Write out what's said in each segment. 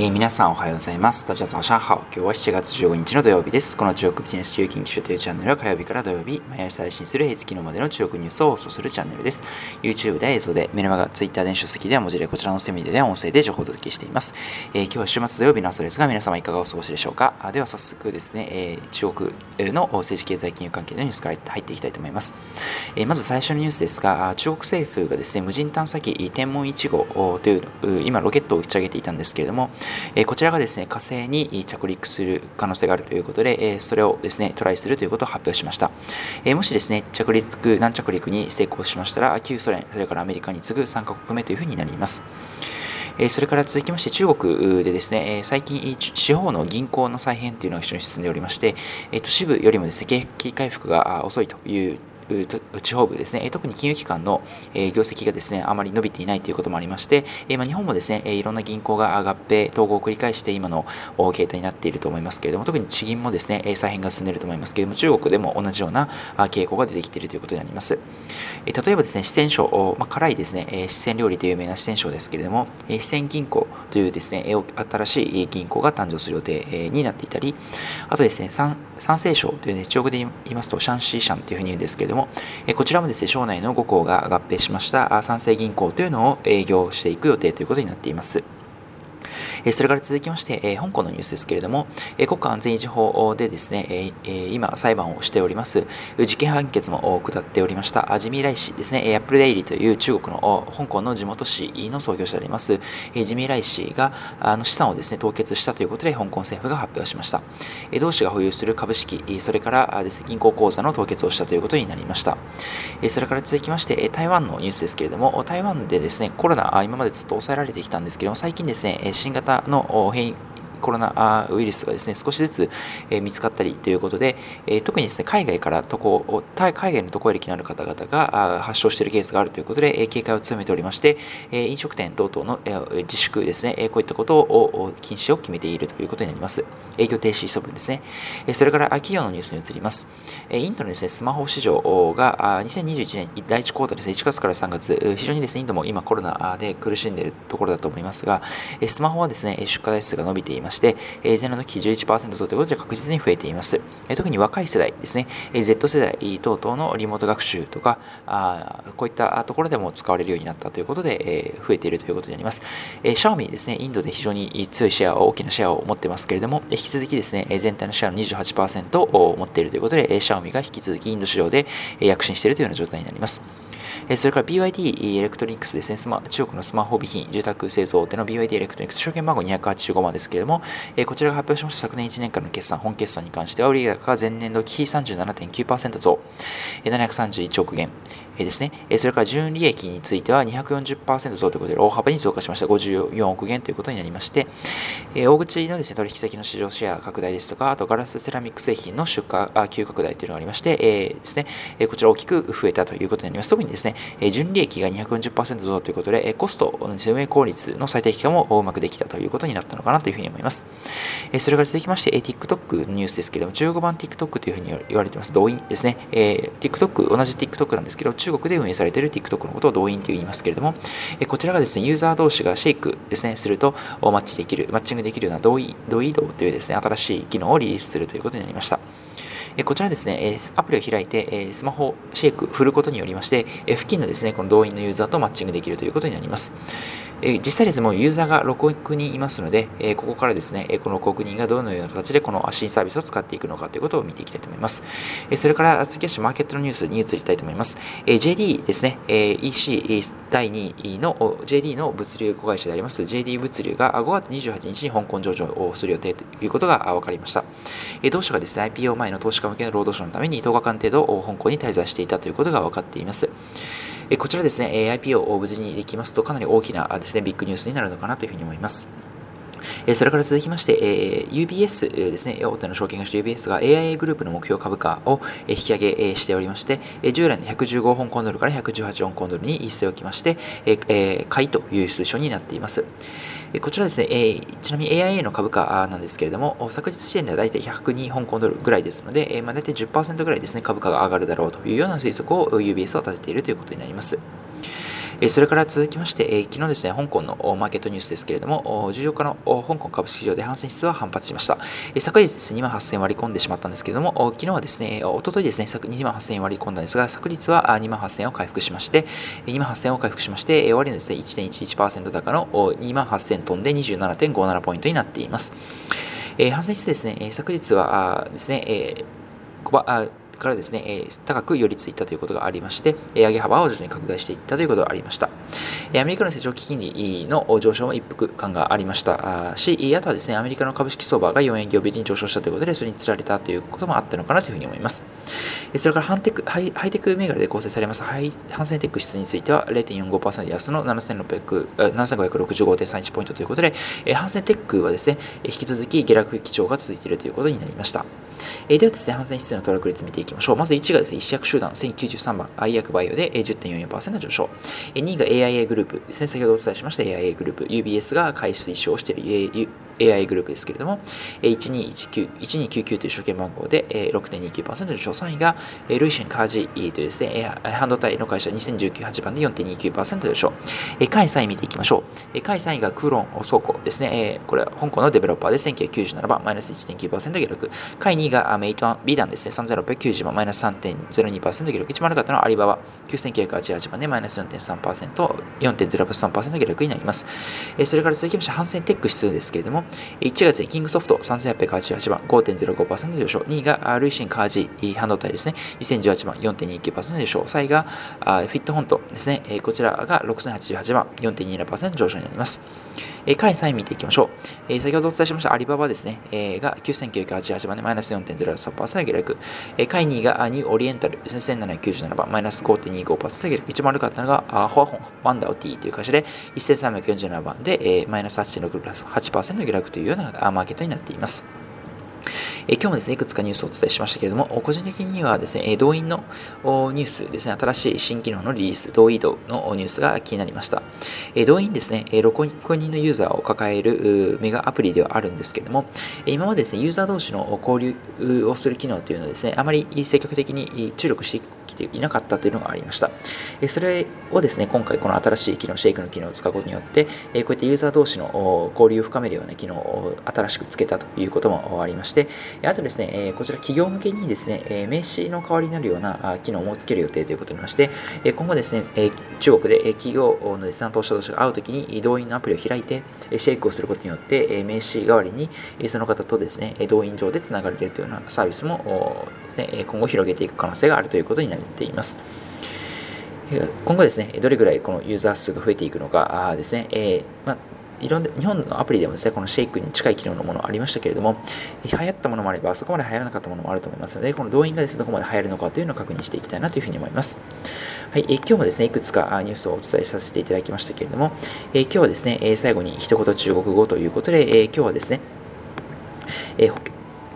えー、皆さんおはようございます。大家早上好。今日は7月15日の土曜日です。この中国ビジネス中近畿というチャンネルは火曜日から土曜日、毎朝配信する平日昨日までの中国ニュースを放送するチャンネルです。YouTube で映像で、メルマガ、Twitter で書籍では文字で、こちらのセミで音声で情報をお届けしています。えー、今日は週末土曜日の朝ですが、皆様いかがお過ごしでしょうか？あでは早速ですね、えー、中国の政治経済金融関係のニュースから入っていきたいと思います。えまず最初のニュースですが、中国政府がですね、無人探査機天文1号という、今ロケットを打ち上げていたんですけれども、えこちらがですね、火星に着陸する可能性があるということで、えそれをですね、トライするということを発表しました。えもしですね、着陸、軟着陸に成功しましたら、旧ソ連、それからアメリカに次ぐ3カ国目というふうになります。それから続きまして中国でですね、最近地方の銀行の再編というのが非常に進んでおりまして、都市部よりもですね、景気回復が遅いという地方部ですね、特に金融機関の業績がですね、あまり伸びていないということもありまして、ま日本もですね、いろんな銀行が合併、統合を繰り返して今の形態になっていると思いますけれども、特に地銀もですね、再編が進んでいると思いますけれども、中国でも同じような傾向が出てきているということになります。例えばですね、四川省、まあ、辛いですね、四川料理という有名な四川省ですけれども、四川銀行というですね、新しい銀行が誕生する予定になっていたり、あとですね、山西省というね、中国で言いますと、シャンシーシャンというふうに言うんですけれども、も、えこちらもですね、省内の5校が合併しました三成銀行というのを営業していく予定ということになっています。それから続きまして、香港のニュースですけれども、国家安全維持法でですね、今裁判をしております、事件判決も下っておりましたジミー・ライ氏ですね、アップルデイリーという中国の香港の地元紙の創業者であります、ジミー・ライ氏があの資産をですね、凍結したということで香港政府が発表しました。同氏が保有する株式、それからです、ね、銀行口座の凍結をしたということになりました。それから続きまして、台湾のニュースですけれども、台湾でですね、コロナ、今までずっと抑えられてきたんですけれども、最近ですね、新型の変異コロナウイルスがですね少しずつ、え見つかったりということで、え特にですね海外から渡航海外の渡航歴のある方々が発症しているケースがあるということで、え警戒を強めておりまして、え飲食店等々の、え自粛ですね、えこういったことを禁止を決めているということになります。営業停止処分ですね。えそれから企業のニュースに移ります。えインドのですねスマホ市場が2021年第1クォーターですね1月から3月非常にですねインドも今コロナで苦しんでいるところだと思いますがスマホはですね出荷台数が伸びていますまして、え前年の期11%増ということで確実に増えています。え特に若い世代ですね、え Z 世代等々のリモート学習とか、あこういったところでも使われるようになったということで、え増えているということになります。えシャオミですね、インドで非常に強いシェア、大きなシェアを持ってますけれども、引き続きですね、全体のシェアの28%を持っているということで、シャオミが引き続きインド市場で躍進しているというような状態になります。それから BYD エレクトリックスですね、スマ中国のスマホ部品、受託製造大手の BYD エレクトリックス、証券番号285万ですけれども、こちらが発表しました。昨年1年間の決算、本決算に関しては、売上高が前年度比37.9%増、731億元、ですね。それから純利益については240%増ということで大幅に増加しました。54億元ということになりまして、大口のですね、取引先の市場シェア拡大ですとか、あとガラスセラミック製品の出荷急拡大というのがありまして、えですね、こちら大きく増えたということになります。特にですね、純利益が240%増ということで、コストの運営効率の最適化もうまくできたということになったのかなというふうに思います。それから続きまして、TikTok のニュースですけれども、15番 TikTok というふうに言われています。動員ですね。TikTok、同じ TikTok なんですけど、中国で運営されている TikTok のことを動員と言いますけれども、えこちらがですね、ユーザー同士がシェイクですね、するとマッチできる、マッチングできるような同意同意動というですね、新しい機能をリリースするということになりました。こちらですね、アプリを開いて、スマホシェイク振ることによりまして、付近のですね、この動員のユーザーとマッチングできるということになります。え実際ですね、もうユーザーが6億人いますので、えここからですね、この6億人がどのような形でこの新サービスを使っていくのかということを見ていきたいと思います。えそれから次はマーケットのニュースに移りたいと思います。え JD ですね、え EC 第2位の JD の物流子会社であります JD 物流が5月28日に香港上場をする予定ということが分かりました。え同社がですね、IPO 前の投資家向けの労働省のために10日間程度香港に滞在していたということが分かっています。こちらですね、IPO を無事にできますと、かなり大きなですね、ビッグニュースになるのかなというふうに思います。それから続きまして、UBS ですね、大手の証券会社 UBS が AIA グループの目標株価を引き上げしておりまして、従来の115香港ドルから118香港ドルに一斉をきまして、買いという数書になっています。こちらですね、ちなみに AIA の株価なんですけれども、昨日時点では大体102香港ドルぐらいですので、まあ、大体10%ぐらいですね、株価が上がるだろうというような推測を UBS は立てているということになります。えそれから続きまして、え昨日ですね、香港のマーケットニュースですけれども、14日の香港株式市場で反戦指数は反発しました。え昨日ですね、2万8000割り込んでしまったんですけれども、昨日はですね、おとといですね、2万8000割り込んだんですが、昨日は2万8000を回復しまして、2万8000を回復しまして、終わりのですね、1.11%高の2万8000トンで27.57ポイントになっています。えー、反戦指数ですね、昨日はですね、えー、からですね、え高く寄り付いたということがありまして、上げ幅を徐々に拡大していったということがありました。アメリカの成長期金利の上昇も一服感がありましたし、あとはですね、アメリカの株式相場が4営業日に上昇したということで、それにつられたということもあったのかなというふうに思います。それからハンテクハイハイテク銘柄で構成されますハイハンセンテック指数については0.45%安の7565.31ポイントということで、ハンセンテックはですね、引き続き下落基調が続いているということになりました。ではですね、ハンセン指数のトラック率見ていきましょう。まず1がですね、一役集団1093番、愛薬バイオで10.44%上昇。2位が AIA グループですね、先ほどお伝えしました AIA グループ、UBS が開始推奨している AI グループですけれども、1219 1299という証券番号で6.29%上昇、3位がルイシンカージというですね、半導体の会社2019-8番で4.29%上昇。下位3位見ていきましょう。下位3位がクーロン倉庫ですね。これは香港のデベロッパーで1997番、マイナス1.9%下落。下位2位がメイトワン B 弾ですね。3690番、マイナス3.02%下落。一番悪かったのはアリババ9988番でマイナス4.3%、4.03%下落になります。それから続きまして、ハンセンテック指数ですけれども、1月にキングソフト3888番5.05%上昇、2位がルイシンカージ半導体ですね、2018番4.29%上昇、3位がフィットホントですね、こちらが6088番4.27%上昇になります。下位3位見ていきましょう。先ほどお伝えしましたアリババですね、が9988番でマイナス4.03%下落。下位2位がニューオリエンタルですね、1797番マイナス5.25%下落。一番悪かったのがフォアホン、ワンダオティという会社で1347番でマイナス8.68%下落落というようなマーケットになっています。え今日もですね、いくつかニュースをお伝えしましたけれども、個人的にはですね、動員のニュースですね、新しい新機能のリリース、動移動のニュースが気になりました。動員ですね、6億人のユーザーを抱えるメガアプリではあるんですけれども、今までですね、ユーザー同士の交流をする機能というのはですね、あまり積極的に注力してきていなかったというのがありました。それをですね、今回この新しい機能、シェイクの機能を使うことによって、こういったユーザー同士の交流を深めるような機能を新しくつけたということもありまして、あとですね、えこちら企業向けにですね、え名刺の代わりになるような機能もつける予定ということにまして、え今後ですね、え中国で企業のですね、投資者同士が会うときに動員のアプリを開いて、シェイクをすることによって、え名刺代わりにその方とですね、動員上でつながれるというようなサービスもですね今後広げていく可能性があるということになっています。今後ですね、どれぐらいこのユーザー数が増えていくのかですね、えーまいろんな日本のアプリでもですね、このシェイクに近い機能のものありましたけれども、流行ったものもあれば、そこまで流行らなかったものもあると思いますので、この動員がですね、どこまで流行るのかというのを確認していきたいなというふうに思います。はい、え今日もですね、いくつかニュースをお伝えさせていただきましたけれども、え今日はですね、最後に一言中国語ということで、え今日はですね、え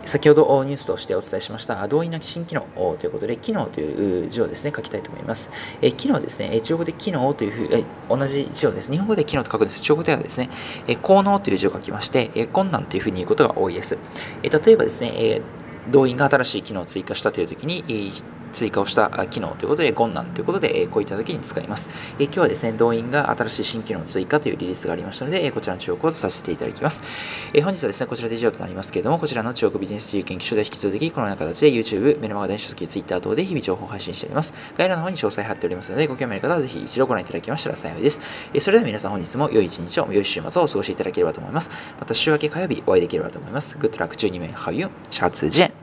先ほどニュースとしてお伝えしました動員なき新機能ということで、機能という字をですね、書きたいと思います。え機能ですね、中国で機能というふう、え同じ字をですね、日本語で機能と書くんです。中国ではですね、え効能という字を書きまして、え困難というふうに言うことが多いです。え例えばですね、え動員が新しい機能を追加したというときに、追加をした機能ということで、ゴンナンということで、こういった時に使います。今日はですね、動員が新しい新機能追加というリリースがありましたので、こちらの注目をさせていただきます。本日はですね、こちらで以上となりますけれども、こちらの中国ビジネス自由研究所で引き続き、このような形で YouTube、メルマガ電子書籍、Twitter 等で日々情報を配信しております。概要欄の方に詳細貼っておりますので、ご興味ある方はぜひ一度ご覧いただきましたら幸いです。それでは皆さん本日も良い一日を、良い週末をお過ごしいただければと思います。また週明け火曜日お会いできればと思います。Good luck 12名、How you? シャツジェン